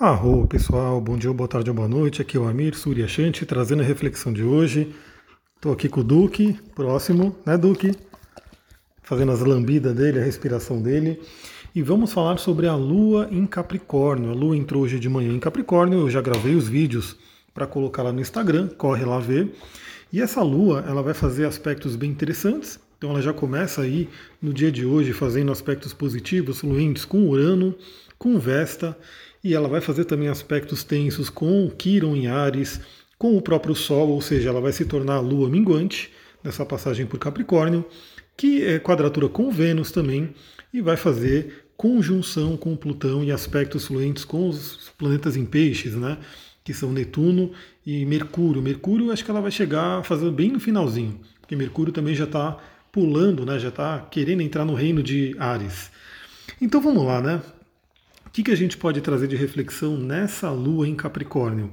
Arro, pessoal, bom dia, boa tarde boa noite. Aqui é o Amir Suryashanti trazendo a reflexão de hoje. Estou aqui com o Duque, próximo, né, Duque? Fazendo as lambidas dele, a respiração dele. E vamos falar sobre a Lua em Capricórnio. A Lua entrou hoje de manhã em Capricórnio, eu já gravei os vídeos para colocar lá no Instagram, corre lá ver. E essa Lua, ela vai fazer aspectos bem interessantes. Então ela já começa aí no dia de hoje fazendo aspectos positivos, fluentes com Urano, com Vesta e ela vai fazer também aspectos tensos com Quiron em Ares, com o próprio Sol, ou seja, ela vai se tornar a Lua minguante nessa passagem por Capricórnio, que é quadratura com Vênus também, e vai fazer conjunção com Plutão e aspectos fluentes com os planetas em peixes, né? Que são Netuno e Mercúrio. Mercúrio acho que ela vai chegar fazendo bem no finalzinho, porque Mercúrio também já está pulando, né? Já está querendo entrar no reino de Ares. Então vamos lá, né? O que, que a gente pode trazer de reflexão nessa lua em Capricórnio?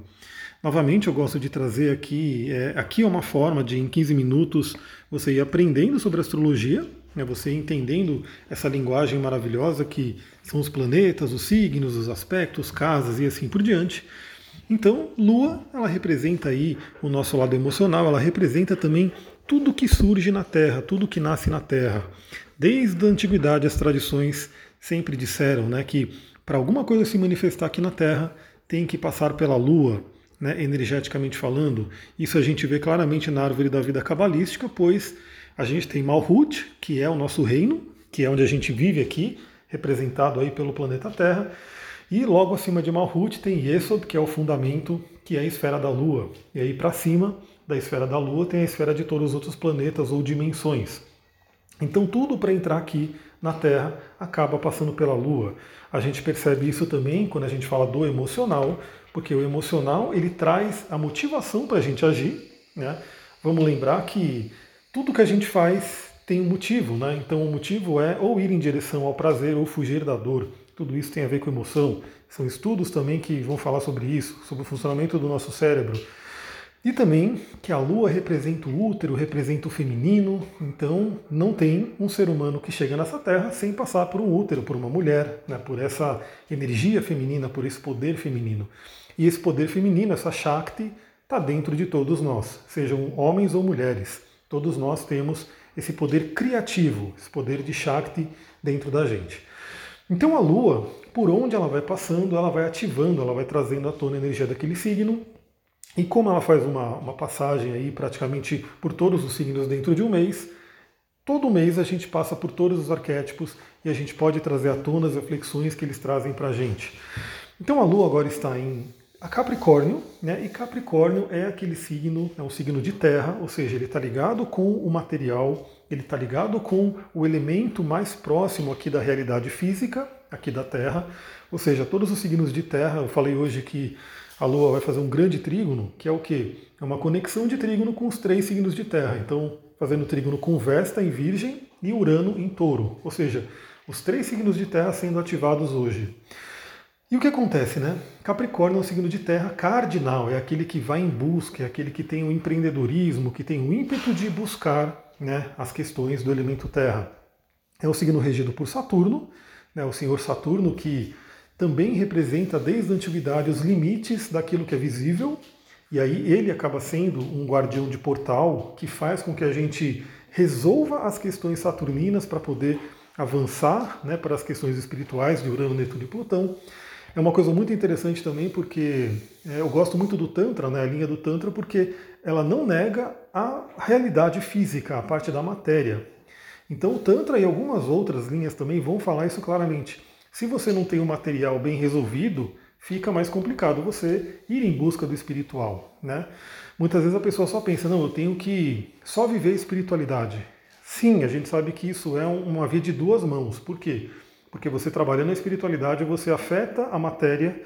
Novamente, eu gosto de trazer aqui, é, aqui é uma forma de em 15 minutos você ir aprendendo sobre astrologia, né, você entendendo essa linguagem maravilhosa que são os planetas, os signos, os aspectos, casas e assim por diante. Então, Lua, ela representa aí o nosso lado emocional, ela representa também tudo que surge na Terra, tudo que nasce na Terra. Desde a antiguidade, as tradições sempre disseram né, que para alguma coisa se manifestar aqui na Terra, tem que passar pela Lua, né, energeticamente falando. Isso a gente vê claramente na árvore da vida cabalística, pois a gente tem Malhut, que é o nosso reino, que é onde a gente vive aqui, representado aí pelo planeta Terra. E logo acima de Malhut tem Yesod, que é o fundamento, que é a esfera da Lua. E aí para cima da esfera da Lua tem a esfera de todos os outros planetas ou dimensões. Então tudo para entrar aqui na Terra acaba passando pela Lua. A gente percebe isso também quando a gente fala do emocional, porque o emocional ele traz a motivação para a gente agir. Né? Vamos lembrar que tudo que a gente faz tem um motivo, né? Então o motivo é ou ir em direção ao prazer ou fugir da dor. Tudo isso tem a ver com emoção. São estudos também que vão falar sobre isso, sobre o funcionamento do nosso cérebro. E também que a lua representa o útero, representa o feminino, então não tem um ser humano que chega nessa terra sem passar por um útero, por uma mulher, né, por essa energia feminina, por esse poder feminino. E esse poder feminino, essa Shakti, está dentro de todos nós, sejam homens ou mulheres. Todos nós temos esse poder criativo, esse poder de Shakti dentro da gente. Então a Lua, por onde ela vai passando, ela vai ativando, ela vai trazendo à tona a energia daquele signo, e como ela faz uma, uma passagem aí praticamente por todos os signos dentro de um mês, todo mês a gente passa por todos os arquétipos e a gente pode trazer à tona as reflexões que eles trazem para a gente. Então a Lua agora está em Capricórnio, né? E Capricórnio é aquele signo, é um signo de terra, ou seja, ele está ligado com o material, ele está ligado com o elemento mais próximo aqui da realidade física, aqui da Terra, ou seja, todos os signos de terra, eu falei hoje que a Lua vai fazer um grande trígono, que é o quê? É uma conexão de trígono com os três signos de terra. Então, fazendo trígono com Vesta em Virgem e Urano em Touro. Ou seja, os três signos de terra sendo ativados hoje. E o que acontece, né? Capricórnio é um signo de terra cardinal, é aquele que vai em busca, é aquele que tem o empreendedorismo, que tem o ímpeto de buscar né, as questões do elemento terra. É um signo regido por Saturno, né, o senhor Saturno que também representa desde a antiguidade os limites daquilo que é visível, e aí ele acaba sendo um guardião de portal que faz com que a gente resolva as questões saturninas para poder avançar né, para as questões espirituais de Urano, Netuno e Plutão. É uma coisa muito interessante também porque é, eu gosto muito do Tantra, né, a linha do Tantra, porque ela não nega a realidade física, a parte da matéria. Então o Tantra e algumas outras linhas também vão falar isso claramente. Se você não tem o material bem resolvido, fica mais complicado você ir em busca do espiritual. Né? Muitas vezes a pessoa só pensa, não, eu tenho que só viver espiritualidade. Sim, a gente sabe que isso é uma via de duas mãos. Por quê? Porque você trabalhando na espiritualidade, você afeta a matéria,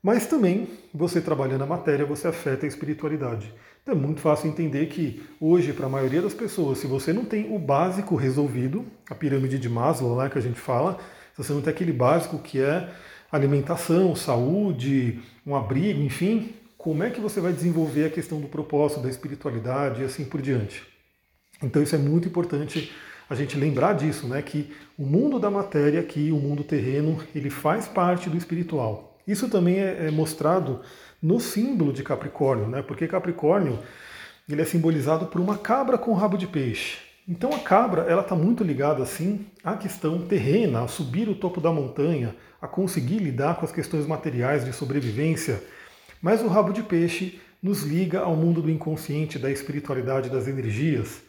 mas também você trabalhando a matéria, você afeta a espiritualidade. Então é muito fácil entender que hoje, para a maioria das pessoas, se você não tem o básico resolvido, a pirâmide de Maslow lá que a gente fala, se você não tem aquele básico que é alimentação, saúde, um abrigo, enfim, como é que você vai desenvolver a questão do propósito, da espiritualidade e assim por diante? Então isso é muito importante a gente lembrar disso, né? Que o mundo da matéria aqui, o mundo terreno, ele faz parte do espiritual. Isso também é, é mostrado no símbolo de Capricórnio, né? Porque Capricórnio ele é simbolizado por uma cabra com rabo de peixe. Então a cabra ela está muito ligada assim à questão terrena, a subir o topo da montanha, a conseguir lidar com as questões materiais de sobrevivência. Mas o rabo de peixe nos liga ao mundo do inconsciente, da espiritualidade, das energias.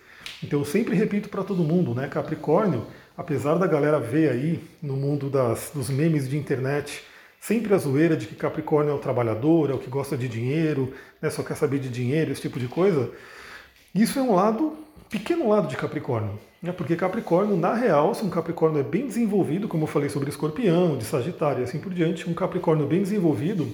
Então eu sempre repito para todo mundo, né? Capricórnio, apesar da galera ver aí no mundo das, dos memes de internet sempre a zoeira de que Capricórnio é o trabalhador, é o que gosta de dinheiro, né, só quer saber de dinheiro, esse tipo de coisa. Isso é um lado, pequeno lado de Capricórnio. Né, porque Capricórnio, na real, se um Capricórnio é bem desenvolvido, como eu falei sobre escorpião, de Sagitário e assim por diante, um Capricórnio bem desenvolvido,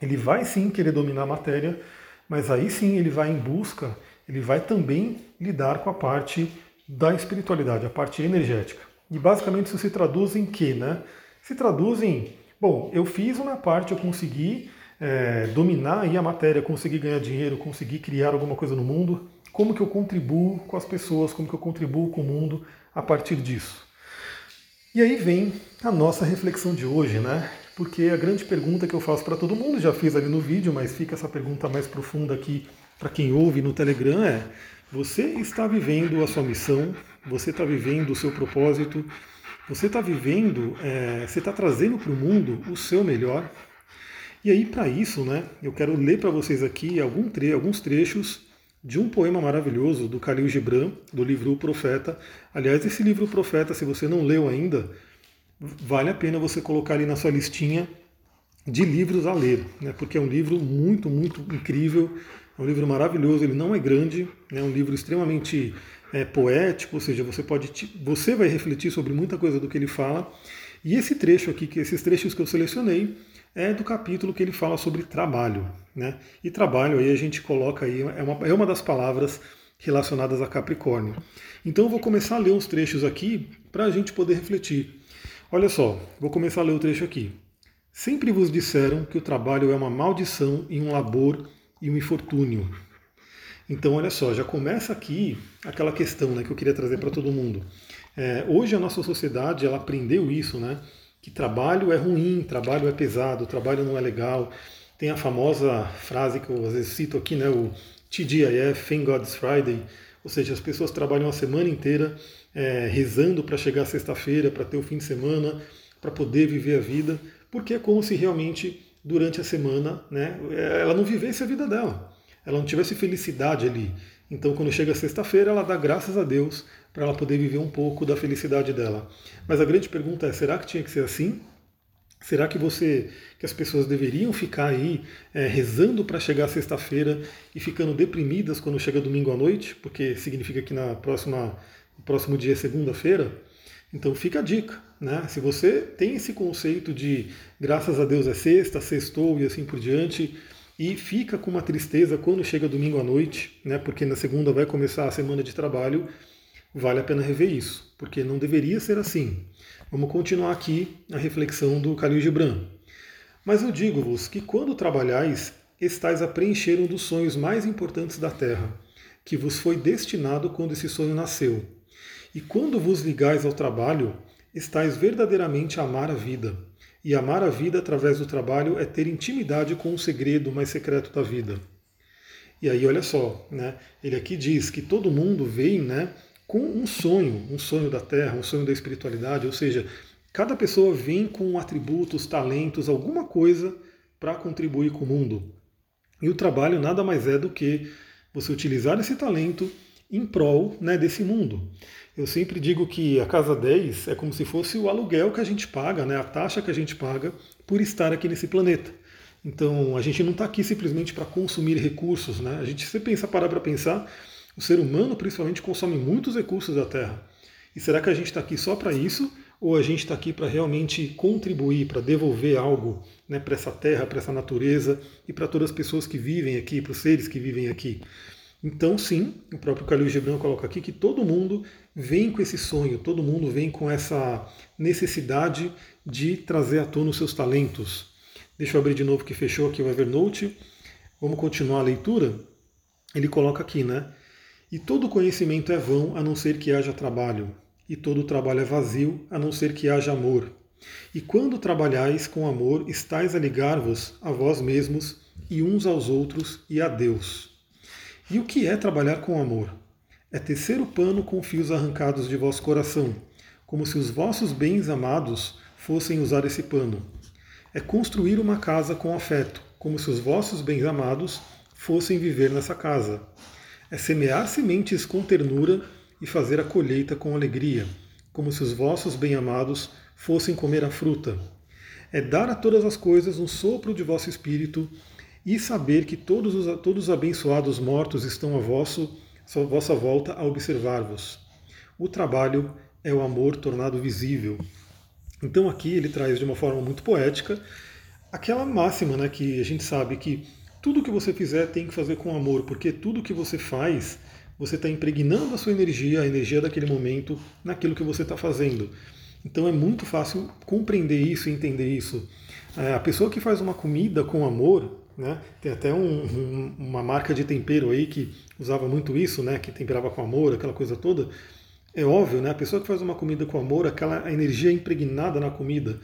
ele vai sim querer dominar a matéria, mas aí sim ele vai em busca, ele vai também lidar com a parte da espiritualidade, a parte energética. E basicamente isso se traduz em quê? Né? Se traduz em Bom, eu fiz uma parte, eu consegui é, dominar aí a matéria, consegui ganhar dinheiro, consegui criar alguma coisa no mundo. Como que eu contribuo com as pessoas, como que eu contribuo com o mundo a partir disso? E aí vem a nossa reflexão de hoje, né? Porque a grande pergunta que eu faço para todo mundo, já fiz ali no vídeo, mas fica essa pergunta mais profunda aqui para quem ouve no Telegram é: você está vivendo a sua missão? Você está vivendo o seu propósito? Você está vivendo, é, você está trazendo para o mundo o seu melhor. E aí, para isso, né, eu quero ler para vocês aqui algum tre alguns trechos de um poema maravilhoso do Khalil Gibran, do livro O Profeta. Aliás, esse livro O Profeta, se você não leu ainda, vale a pena você colocar ali na sua listinha de livros a ler, né, porque é um livro muito, muito incrível, é um livro maravilhoso, ele não é grande, é um livro extremamente é, poético, ou seja, você pode você vai refletir sobre muita coisa do que ele fala. E esse trecho aqui, que esses trechos que eu selecionei, é do capítulo que ele fala sobre trabalho, né? E trabalho aí a gente coloca aí é uma, é uma das palavras relacionadas a Capricórnio. Então eu vou começar a ler uns trechos aqui para a gente poder refletir. Olha só, vou começar a ler o trecho aqui. Sempre vos disseram que o trabalho é uma maldição e um labor e um infortúnio. Então, olha só, já começa aqui aquela questão né, que eu queria trazer para todo mundo. É, hoje a nossa sociedade ela aprendeu isso, né? Que trabalho é ruim, trabalho é pesado, trabalho não é legal. Tem a famosa frase que eu às vezes cito aqui, né? O TGIF, Thank God's Friday, ou seja, as pessoas trabalham a semana inteira é, rezando para chegar sexta-feira, para ter o fim de semana, para poder viver a vida, porque é como se realmente durante a semana, né, ela não vivesse a vida dela ela não tivesse felicidade ali. Então, quando chega sexta-feira, ela dá graças a Deus para ela poder viver um pouco da felicidade dela. Mas a grande pergunta é: será que tinha que ser assim? Será que você, que as pessoas deveriam ficar aí é, rezando para chegar sexta-feira e ficando deprimidas quando chega domingo à noite, porque significa que na próxima, no próximo dia é segunda-feira? Então fica a dica, né? Se você tem esse conceito de graças a Deus é sexta, sextou e assim por diante, e fica com uma tristeza quando chega domingo à noite, né, porque na segunda vai começar a semana de trabalho, vale a pena rever isso, porque não deveria ser assim. Vamos continuar aqui a reflexão do Khalil Gibran. Mas eu digo-vos que quando trabalhais, estáis a preencher um dos sonhos mais importantes da terra, que vos foi destinado quando esse sonho nasceu. E quando vos ligais ao trabalho, estáis verdadeiramente a amar a vida e amar a vida através do trabalho é ter intimidade com o segredo mais secreto da vida. E aí, olha só, né? ele aqui diz que todo mundo vem né, com um sonho, um sonho da terra, um sonho da espiritualidade, ou seja, cada pessoa vem com atributos, talentos, alguma coisa para contribuir com o mundo. E o trabalho nada mais é do que você utilizar esse talento em prol né, desse mundo. Eu sempre digo que a casa 10 é como se fosse o aluguel que a gente paga, né, a taxa que a gente paga por estar aqui nesse planeta. Então a gente não está aqui simplesmente para consumir recursos. Né? A gente, se pensa, parar para pensar, o ser humano principalmente consome muitos recursos da Terra. E será que a gente está aqui só para isso? Ou a gente está aqui para realmente contribuir, para devolver algo né, para essa terra, para essa natureza e para todas as pessoas que vivem aqui, para os seres que vivem aqui? Então, sim, o próprio Khalil Gibran coloca aqui que todo mundo vem com esse sonho, todo mundo vem com essa necessidade de trazer à tona os seus talentos. Deixa eu abrir de novo que fechou aqui o Evernote. Vamos continuar a leitura. Ele coloca aqui, né? E todo conhecimento é vão a não ser que haja trabalho, e todo trabalho é vazio a não ser que haja amor. E quando trabalhais com amor, estáis a ligar-vos a vós mesmos e uns aos outros e a Deus. E o que é trabalhar com amor? É tecer o pano com fios arrancados de vosso coração, como se os vossos bens amados fossem usar esse pano. É construir uma casa com afeto, como se os vossos bens amados fossem viver nessa casa. É semear sementes com ternura e fazer a colheita com alegria, como se os vossos bem-amados fossem comer a fruta. É dar a todas as coisas um sopro de vosso espírito e saber que todos os, todos os abençoados mortos estão a vosso, vossa volta a observar-vos. O trabalho é o amor tornado visível. Então aqui ele traz de uma forma muito poética aquela máxima né, que a gente sabe que tudo que você fizer tem que fazer com amor, porque tudo que você faz, você está impregnando a sua energia, a energia daquele momento, naquilo que você está fazendo. Então é muito fácil compreender isso entender isso. É, a pessoa que faz uma comida com amor, né, tem até um, um, uma marca de tempero aí que usava muito isso, né, que temperava com amor, aquela coisa toda. É óbvio, né, a pessoa que faz uma comida com amor, aquela energia impregnada na comida.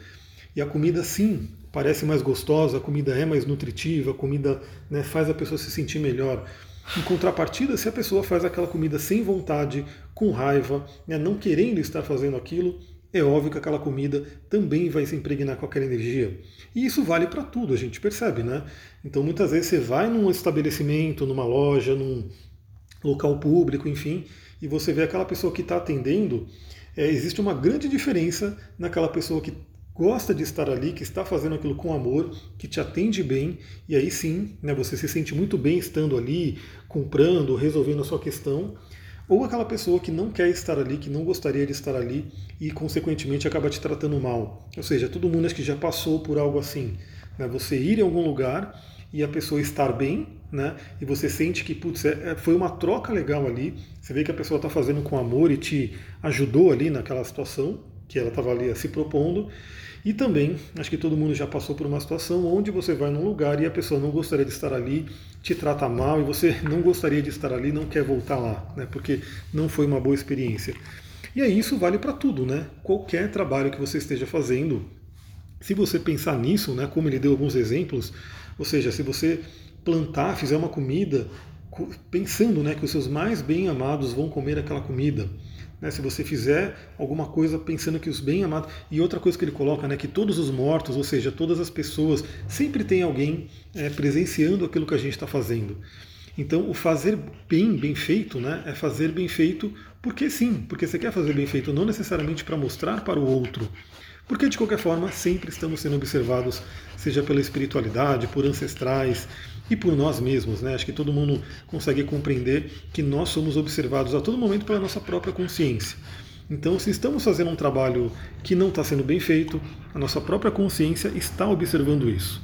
E a comida, sim, parece mais gostosa, a comida é mais nutritiva, a comida né, faz a pessoa se sentir melhor. Em contrapartida, se a pessoa faz aquela comida sem vontade, com raiva, né, não querendo estar fazendo aquilo, é óbvio que aquela comida também vai se impregnar com aquela energia. E isso vale para tudo, a gente percebe, né? Então muitas vezes você vai num estabelecimento, numa loja, num local público, enfim, e você vê aquela pessoa que está atendendo, é, existe uma grande diferença naquela pessoa que gosta de estar ali, que está fazendo aquilo com amor, que te atende bem, e aí sim, né, você se sente muito bem estando ali, comprando, resolvendo a sua questão, ou aquela pessoa que não quer estar ali, que não gostaria de estar ali e, consequentemente, acaba te tratando mal. Ou seja, todo mundo acho que já passou por algo assim. Né? Você ir em algum lugar e a pessoa estar bem, né? e você sente que putz, é, é foi uma troca legal ali, você vê que a pessoa está fazendo com amor e te ajudou ali naquela situação que ela estava ali se propondo. E também, acho que todo mundo já passou por uma situação onde você vai num lugar e a pessoa não gostaria de estar ali, te trata mal e você não gostaria de estar ali, não quer voltar lá, né? Porque não foi uma boa experiência. E aí isso vale para tudo, né? Qualquer trabalho que você esteja fazendo, se você pensar nisso, né, como ele deu alguns exemplos, ou seja, se você plantar, fizer uma comida, pensando né, que os seus mais bem amados vão comer aquela comida, né, se você fizer alguma coisa pensando que os bem-amados. E outra coisa que ele coloca, né, que todos os mortos, ou seja, todas as pessoas, sempre tem alguém é, presenciando aquilo que a gente está fazendo. Então, o fazer bem, bem feito, né, é fazer bem feito porque sim, porque você quer fazer bem feito, não necessariamente para mostrar para o outro. Porque, de qualquer forma, sempre estamos sendo observados, seja pela espiritualidade, por ancestrais, e por nós mesmos. Né? Acho que todo mundo consegue compreender que nós somos observados a todo momento pela nossa própria consciência. Então, se estamos fazendo um trabalho que não está sendo bem feito, a nossa própria consciência está observando isso.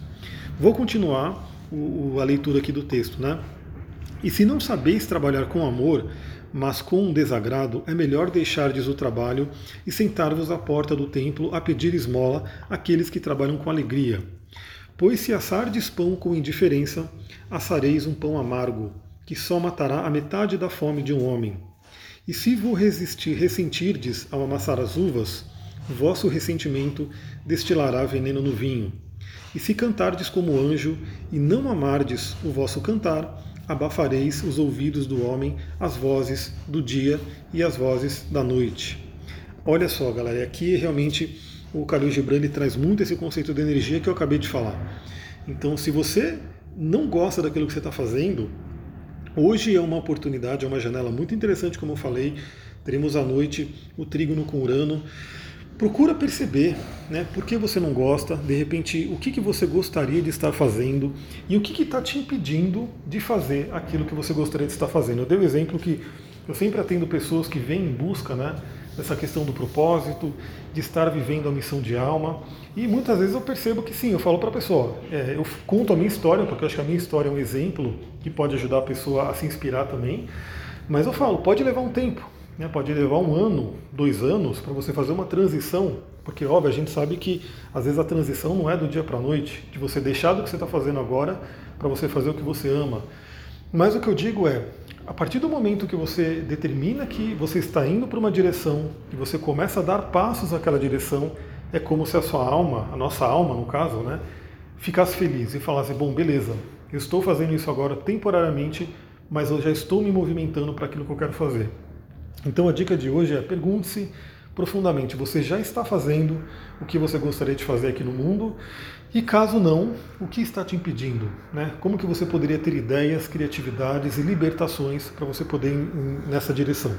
Vou continuar o, a leitura aqui do texto. Né? E se não sabeis trabalhar com amor, mas com um desagrado, é melhor deixardes o trabalho e sentar-vos à porta do templo a pedir esmola àqueles que trabalham com alegria Pois se assardes pão com indiferença, assareis um pão amargo, que só matará a metade da fome de um homem. E se vos resistir, ressentirdes ao amassar as uvas, vosso ressentimento destilará veneno no vinho. E se cantardes como anjo, e não amardes o vosso cantar, abafareis os ouvidos do homem as vozes do dia e as vozes da noite. Olha só, galera, aqui realmente o Khalil Gibran traz muito esse conceito de energia que eu acabei de falar. Então, se você não gosta daquilo que você está fazendo, hoje é uma oportunidade, é uma janela muito interessante, como eu falei. Teremos à noite o trígono com Urano. Procura perceber né, por que você não gosta, de repente, o que, que você gostaria de estar fazendo e o que está te impedindo de fazer aquilo que você gostaria de estar fazendo. Eu dei o um exemplo que eu sempre atendo pessoas que vêm em busca né, dessa questão do propósito, de estar vivendo a missão de alma. E muitas vezes eu percebo que sim, eu falo para a pessoa, é, eu conto a minha história, porque eu acho que a minha história é um exemplo que pode ajudar a pessoa a se inspirar também. Mas eu falo, pode levar um tempo, né, pode levar um ano, dois anos, para você fazer uma transição, porque óbvio, a gente sabe que às vezes a transição não é do dia para a noite, de você deixar do que você está fazendo agora para você fazer o que você ama. Mas o que eu digo é, a partir do momento que você determina que você está indo para uma direção, que você começa a dar passos naquela direção, é como se a sua alma, a nossa alma no caso, né, ficasse feliz e falasse: bom, beleza, eu estou fazendo isso agora temporariamente, mas eu já estou me movimentando para aquilo que eu quero fazer. Então a dica de hoje é pergunte-se profundamente: você já está fazendo o que você gostaria de fazer aqui no mundo? E caso não, o que está te impedindo? Né? Como que você poderia ter ideias, criatividades e libertações para você poder ir nessa direção?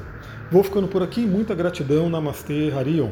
Vou ficando por aqui, muita gratidão, Namastê, Harion.